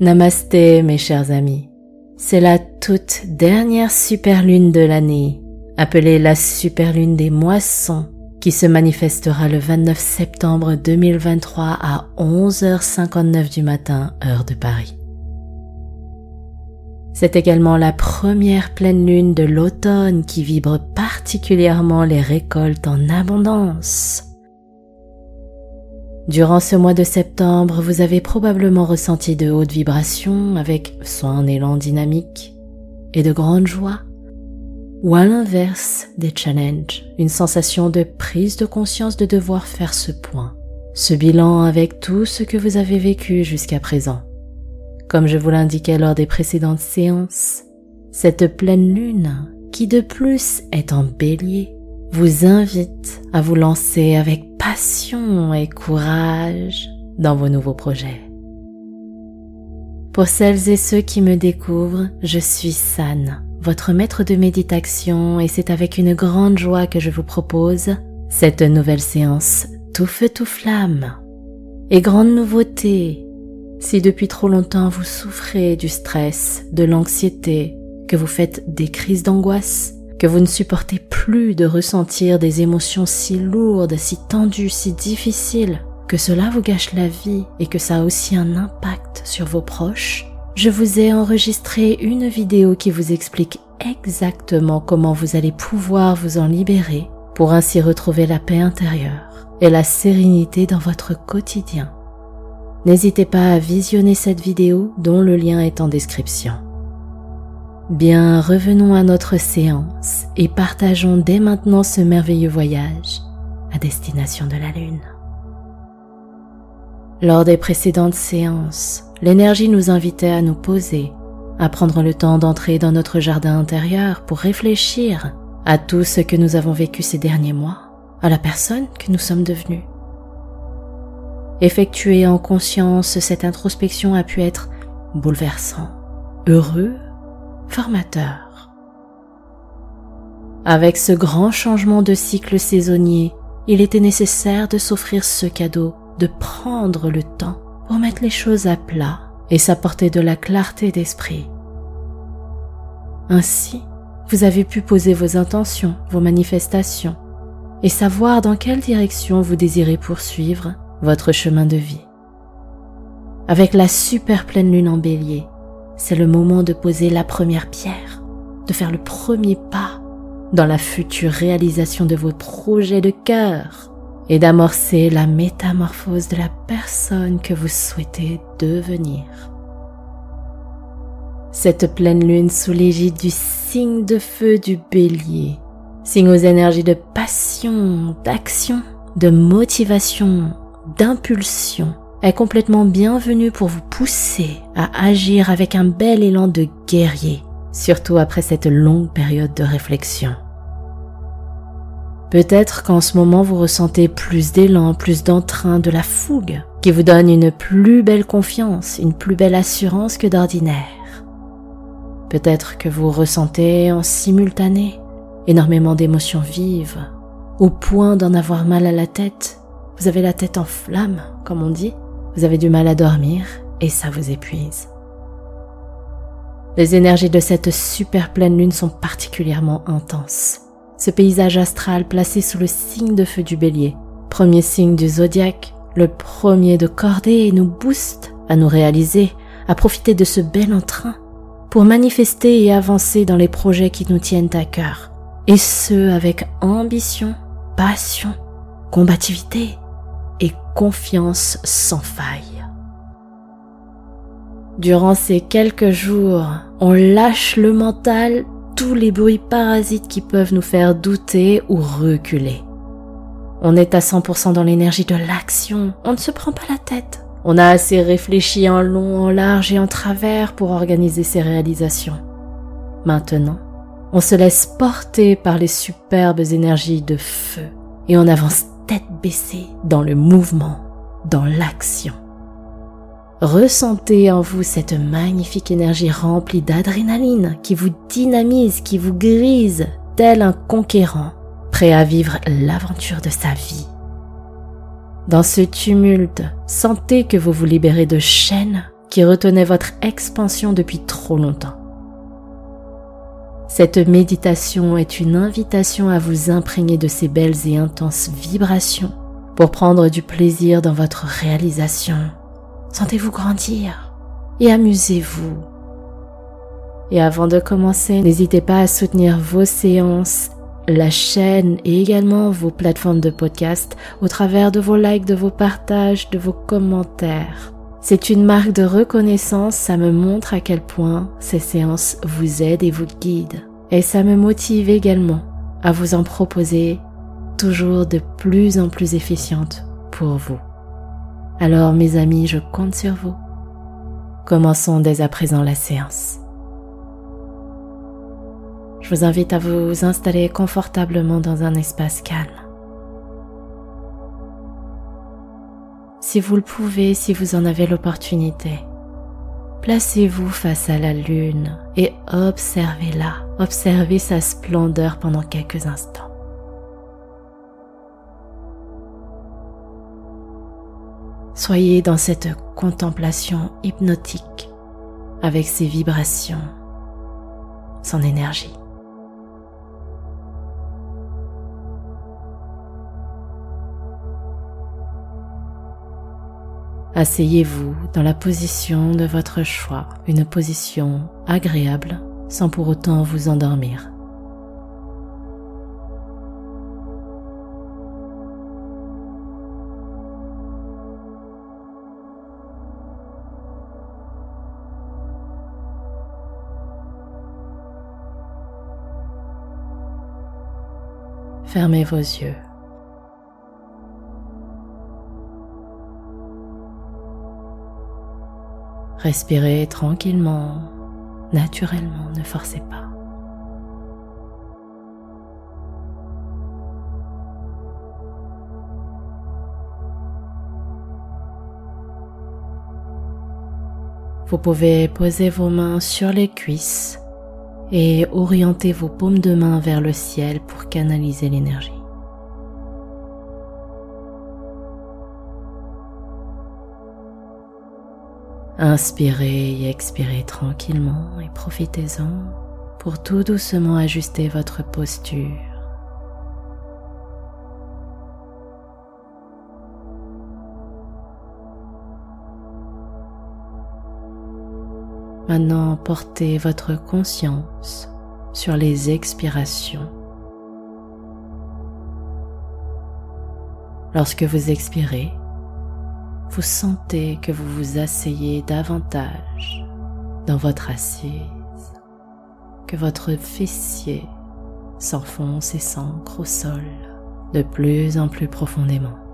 Namasté mes chers amis. C'est la toute dernière super lune de l'année, appelée la super lune des moissons, qui se manifestera le 29 septembre 2023 à 11h59 du matin, heure de Paris. C'est également la première pleine lune de l'automne qui vibre particulièrement les récoltes en abondance. Durant ce mois de septembre, vous avez probablement ressenti de hautes vibrations avec soit un élan dynamique et de grande joie, ou à l'inverse des challenges, une sensation de prise de conscience de devoir faire ce point, ce bilan avec tout ce que vous avez vécu jusqu'à présent. Comme je vous l'indiquais lors des précédentes séances, cette pleine lune, qui de plus est en bélier, vous invite à vous lancer avec passion et courage dans vos nouveaux projets. Pour celles et ceux qui me découvrent, je suis San, votre maître de méditation et c'est avec une grande joie que je vous propose cette nouvelle séance tout feu tout flamme. Et grande nouveauté, si depuis trop longtemps vous souffrez du stress, de l'anxiété, que vous faites des crises d'angoisse, que vous ne supportez plus de ressentir des émotions si lourdes, si tendues, si difficiles, que cela vous gâche la vie et que ça a aussi un impact sur vos proches, je vous ai enregistré une vidéo qui vous explique exactement comment vous allez pouvoir vous en libérer pour ainsi retrouver la paix intérieure et la sérénité dans votre quotidien. N'hésitez pas à visionner cette vidéo dont le lien est en description. Bien, revenons à notre séance et partageons dès maintenant ce merveilleux voyage à destination de la Lune. Lors des précédentes séances, l'énergie nous invitait à nous poser, à prendre le temps d'entrer dans notre jardin intérieur pour réfléchir à tout ce que nous avons vécu ces derniers mois, à la personne que nous sommes devenus. Effectuer en conscience cette introspection a pu être bouleversant, heureux formateur. Avec ce grand changement de cycle saisonnier, il était nécessaire de s'offrir ce cadeau, de prendre le temps pour mettre les choses à plat et s'apporter de la clarté d'esprit. Ainsi, vous avez pu poser vos intentions, vos manifestations, et savoir dans quelle direction vous désirez poursuivre votre chemin de vie. Avec la super pleine lune en bélier, c'est le moment de poser la première pierre, de faire le premier pas dans la future réalisation de vos projets de cœur et d'amorcer la métamorphose de la personne que vous souhaitez devenir. Cette pleine lune sous l'égide du signe de feu du bélier, signe aux énergies de passion, d'action, de motivation, d'impulsion, est complètement bienvenue pour vous pousser à agir avec un bel élan de guerrier, surtout après cette longue période de réflexion. Peut-être qu'en ce moment vous ressentez plus d'élan, plus d'entrain, de la fougue, qui vous donne une plus belle confiance, une plus belle assurance que d'ordinaire. Peut-être que vous ressentez en simultané énormément d'émotions vives, au point d'en avoir mal à la tête. Vous avez la tête en flamme, comme on dit, vous avez du mal à dormir et ça vous épuise. Les énergies de cette super pleine lune sont particulièrement intenses. Ce paysage astral placé sous le signe de feu du bélier, premier signe du zodiaque, le premier de cordée, nous booste à nous réaliser, à profiter de ce bel entrain pour manifester et avancer dans les projets qui nous tiennent à cœur. Et ce, avec ambition, passion, combativité confiance sans faille. Durant ces quelques jours, on lâche le mental, tous les bruits parasites qui peuvent nous faire douter ou reculer. On est à 100% dans l'énergie de l'action, on ne se prend pas la tête. On a assez réfléchi en long, en large et en travers pour organiser ses réalisations. Maintenant, on se laisse porter par les superbes énergies de feu et on avance tête baissée dans le mouvement, dans l'action. Ressentez en vous cette magnifique énergie remplie d'adrénaline qui vous dynamise, qui vous grise, tel un conquérant, prêt à vivre l'aventure de sa vie. Dans ce tumulte, sentez que vous vous libérez de chaînes qui retenait votre expansion depuis trop longtemps. Cette méditation est une invitation à vous imprégner de ces belles et intenses vibrations pour prendre du plaisir dans votre réalisation. Sentez-vous grandir et amusez-vous. Et avant de commencer, n'hésitez pas à soutenir vos séances, la chaîne et également vos plateformes de podcast au travers de vos likes, de vos partages, de vos commentaires. C'est une marque de reconnaissance, ça me montre à quel point ces séances vous aident et vous guident. Et ça me motive également à vous en proposer toujours de plus en plus efficientes pour vous. Alors mes amis, je compte sur vous. Commençons dès à présent la séance. Je vous invite à vous installer confortablement dans un espace calme. Si vous le pouvez, si vous en avez l'opportunité, placez-vous face à la lune et observez-la, observez sa splendeur pendant quelques instants. Soyez dans cette contemplation hypnotique avec ses vibrations, son énergie. Asseyez-vous dans la position de votre choix, une position agréable sans pour autant vous endormir. Fermez vos yeux. Respirez tranquillement, naturellement, ne forcez pas. Vous pouvez poser vos mains sur les cuisses et orienter vos paumes de main vers le ciel pour canaliser l'énergie. Inspirez et expirez tranquillement et profitez-en pour tout doucement ajuster votre posture. Maintenant, portez votre conscience sur les expirations. Lorsque vous expirez, vous sentez que vous vous asseyez davantage dans votre assise, que votre fessier s'enfonce et s'ancre au sol de plus en plus profondément.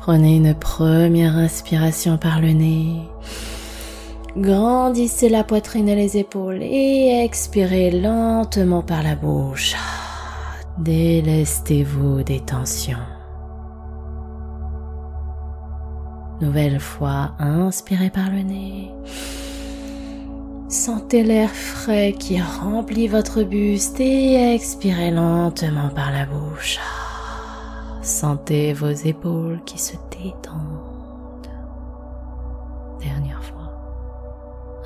Prenez une première inspiration par le nez. Grandissez la poitrine et les épaules et expirez lentement par la bouche. Délestez-vous des tensions. Nouvelle fois, inspirez par le nez. Sentez l'air frais qui remplit votre buste et expirez lentement par la bouche. Sentez vos épaules qui se détendent. Dernière fois.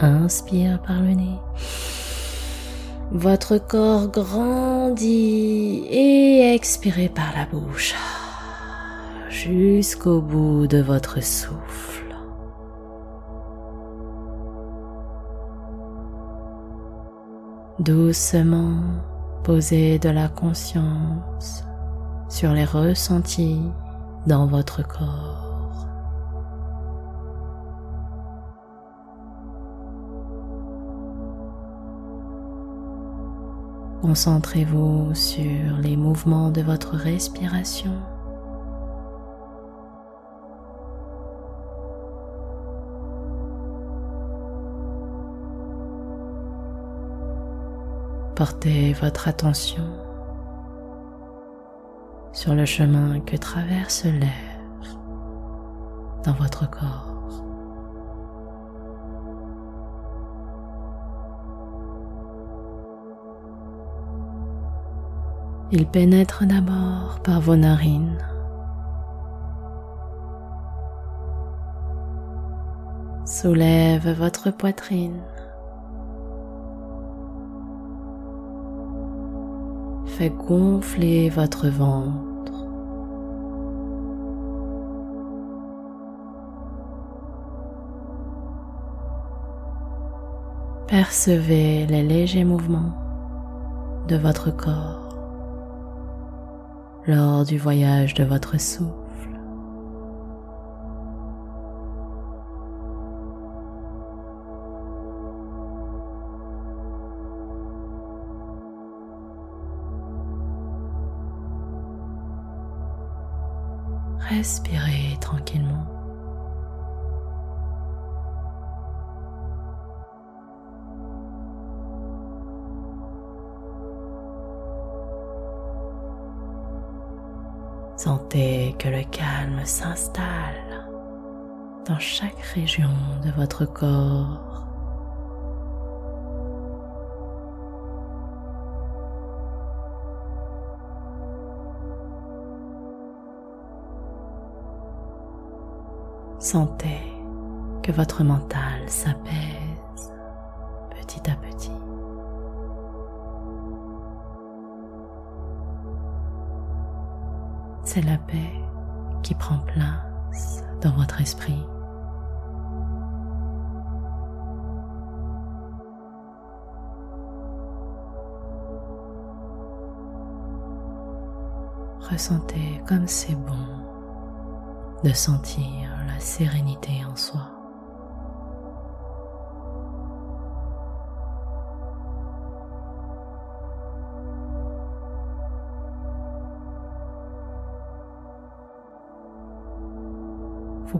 Inspire par le nez. Votre corps grandit et expirez par la bouche jusqu'au bout de votre souffle. Doucement, posez de la conscience sur les ressentis dans votre corps. Concentrez-vous sur les mouvements de votre respiration. Portez votre attention sur le chemin que traverse l'air dans votre corps. Il pénètre d'abord par vos narines. Soulève votre poitrine. Fait gonfler votre ventre. Percevez les légers mouvements de votre corps lors du voyage de votre souffle. Respirez tranquillement. Sentez que le calme s'installe dans chaque région de votre corps. Sentez que votre mental s'apaise c'est la paix qui prend place dans votre esprit. Ressentez comme c'est bon de sentir la sérénité en soi.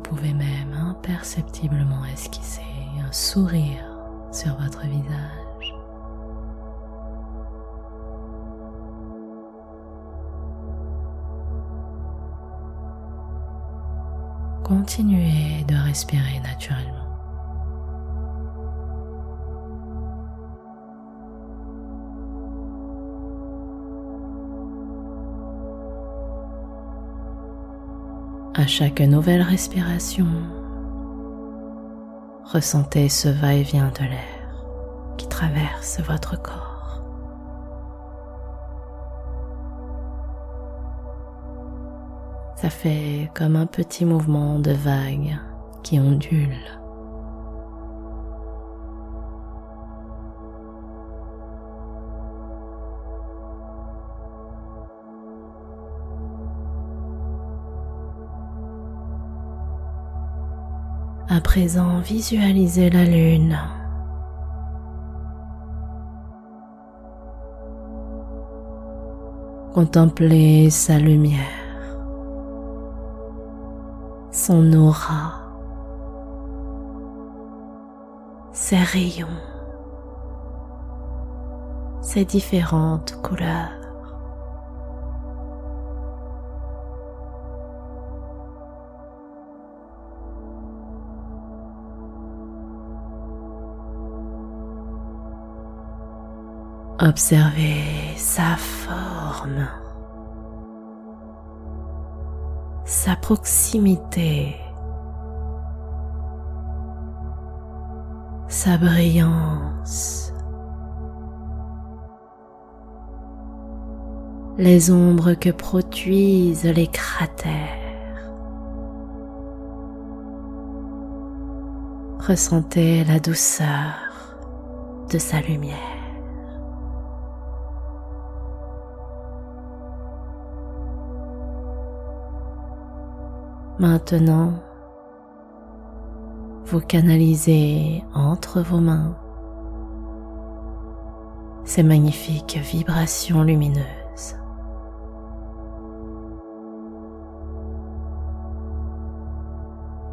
Pouvez même imperceptiblement esquisser un sourire sur votre visage. Continuez de respirer naturellement. À chaque nouvelle respiration, ressentez ce va-et-vient de l'air qui traverse votre corps. Ça fait comme un petit mouvement de vague qui ondule À présent, visualisez la lune. Contemplez sa lumière, son aura, ses rayons, ses différentes couleurs. Observez sa forme, sa proximité, sa brillance, les ombres que produisent les cratères. Ressentez la douceur de sa lumière. Maintenant, vous canalisez entre vos mains ces magnifiques vibrations lumineuses.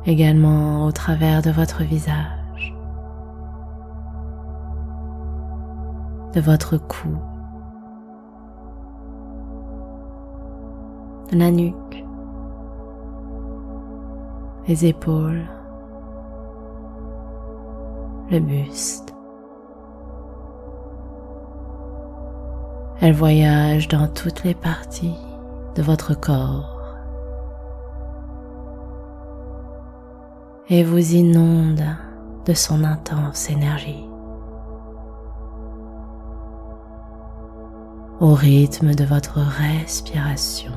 Également au travers de votre visage, de votre cou, de la nuque, les épaules, le buste. Elle voyage dans toutes les parties de votre corps et vous inonde de son intense énergie. Au rythme de votre respiration,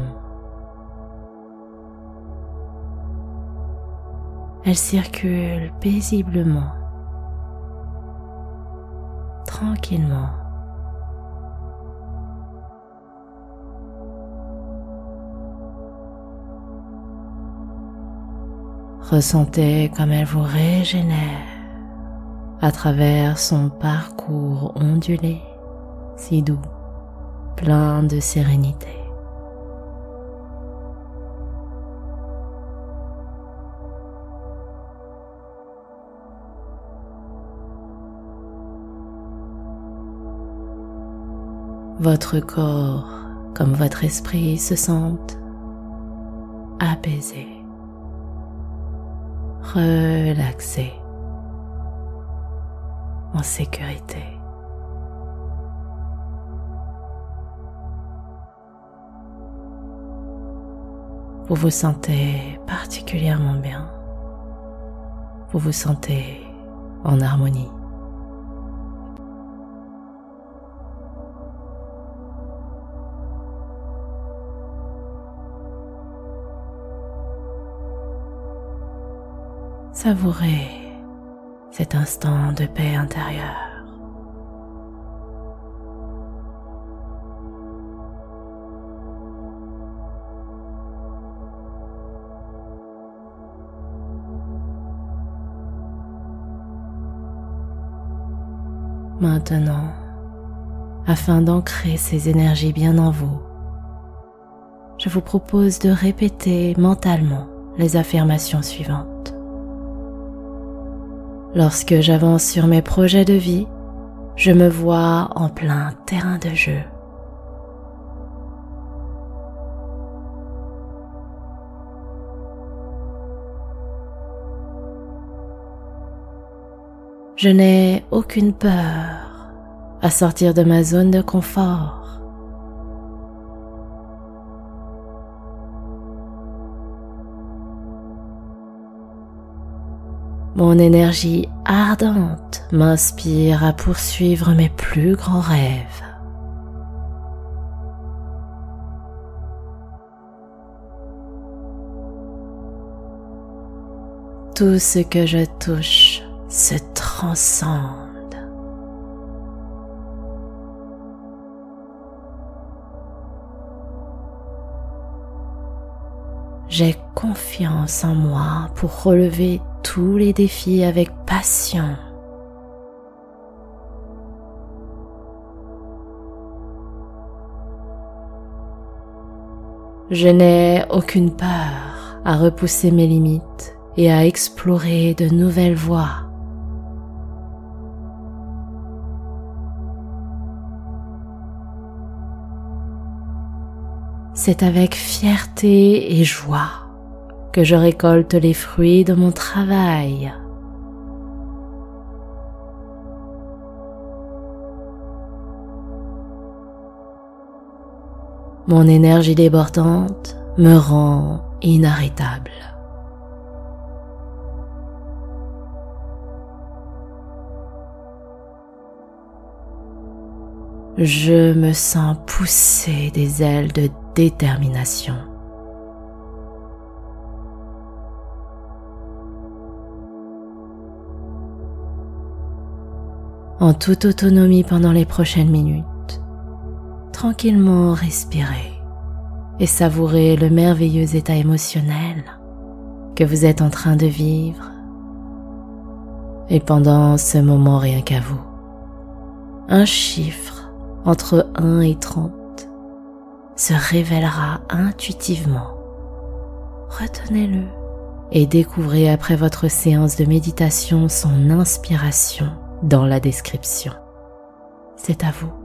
elle circule paisiblement, tranquillement. Ressentez comme elle vous régénère à travers son parcours ondulé, si doux, plein de sérénité. Votre corps comme votre esprit se sentent apaisés relaxé, en sécurité. Vous vous sentez particulièrement bien. Vous vous sentez en harmonie. Savourez cet instant de paix intérieure. Maintenant, afin d'ancrer ces énergies bien en vous, je vous propose de répéter mentalement les affirmations suivantes. Lorsque j'avance sur mes projets de vie, je me vois en plein terrain de jeu. Je n'ai aucune peur à sortir de ma zone de confort. Mon énergie ardente m'inspire à poursuivre mes plus grands rêves. Tout ce que je touche se transcende. J'ai confiance en moi pour relever tous les défis avec passion. Je n'ai aucune peur à repousser mes limites et à explorer de nouvelles voies. C'est avec fierté et joie que je récolte les fruits de mon travail. Mon énergie débordante me rend inarrêtable. Je me sens pousser des ailes de détermination. en toute autonomie pendant les prochaines minutes. Tranquillement respirer et savourer le merveilleux état émotionnel que vous êtes en train de vivre. Et pendant ce moment rien qu'à vous, un chiffre entre 1 et 30 se révélera intuitivement. Retenez-le et découvrez après votre séance de méditation son inspiration dans la description. C'est à vous.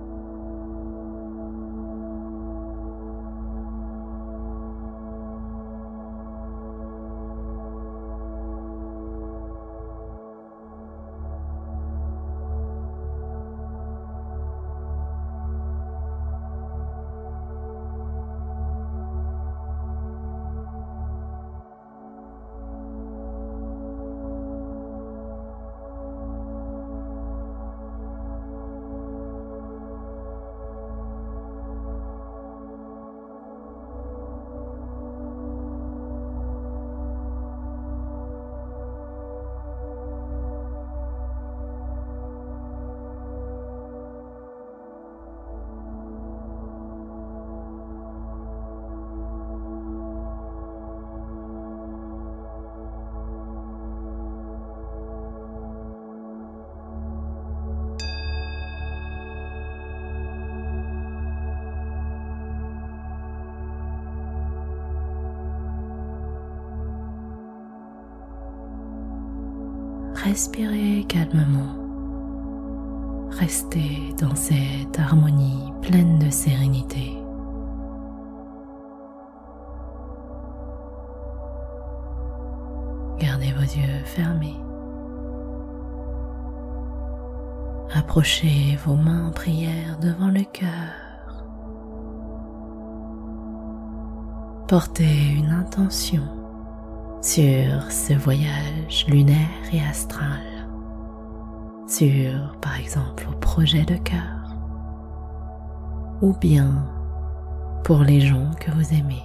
Respirez calmement. Restez dans cette harmonie pleine de sérénité. Gardez vos yeux fermés. Approchez vos mains en prière devant le cœur. Portez une intention sur ce voyage lunaire et astral, sur par exemple vos projets de cœur, ou bien pour les gens que vous aimez.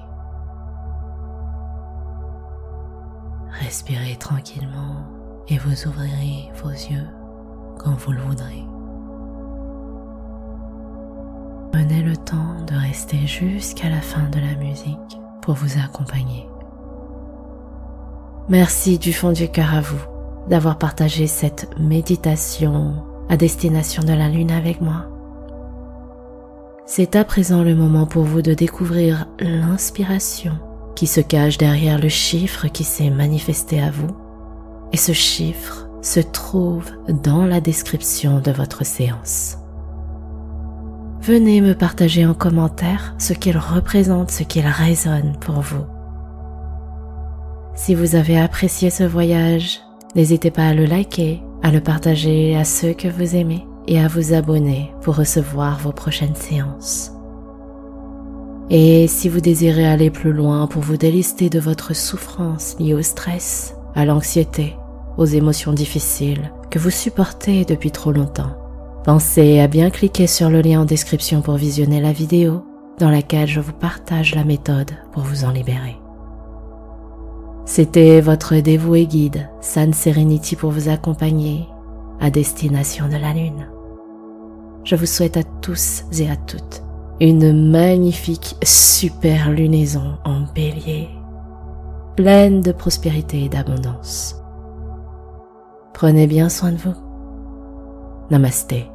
Respirez tranquillement et vous ouvrirez vos yeux quand vous le voudrez. Prenez le temps de rester jusqu'à la fin de la musique pour vous accompagner. Merci du fond du cœur à vous d'avoir partagé cette méditation à destination de la Lune avec moi. C'est à présent le moment pour vous de découvrir l'inspiration qui se cache derrière le chiffre qui s'est manifesté à vous. Et ce chiffre se trouve dans la description de votre séance. Venez me partager en commentaire ce qu'il représente, ce qu'il résonne pour vous. Si vous avez apprécié ce voyage, n'hésitez pas à le liker, à le partager à ceux que vous aimez et à vous abonner pour recevoir vos prochaines séances. Et si vous désirez aller plus loin pour vous délister de votre souffrance liée au stress, à l'anxiété, aux émotions difficiles que vous supportez depuis trop longtemps, pensez à bien cliquer sur le lien en description pour visionner la vidéo dans laquelle je vous partage la méthode pour vous en libérer. C'était votre dévoué guide, San Serenity, pour vous accompagner à destination de la Lune. Je vous souhaite à tous et à toutes une magnifique super lunaison en bélier, pleine de prospérité et d'abondance. Prenez bien soin de vous. Namasté.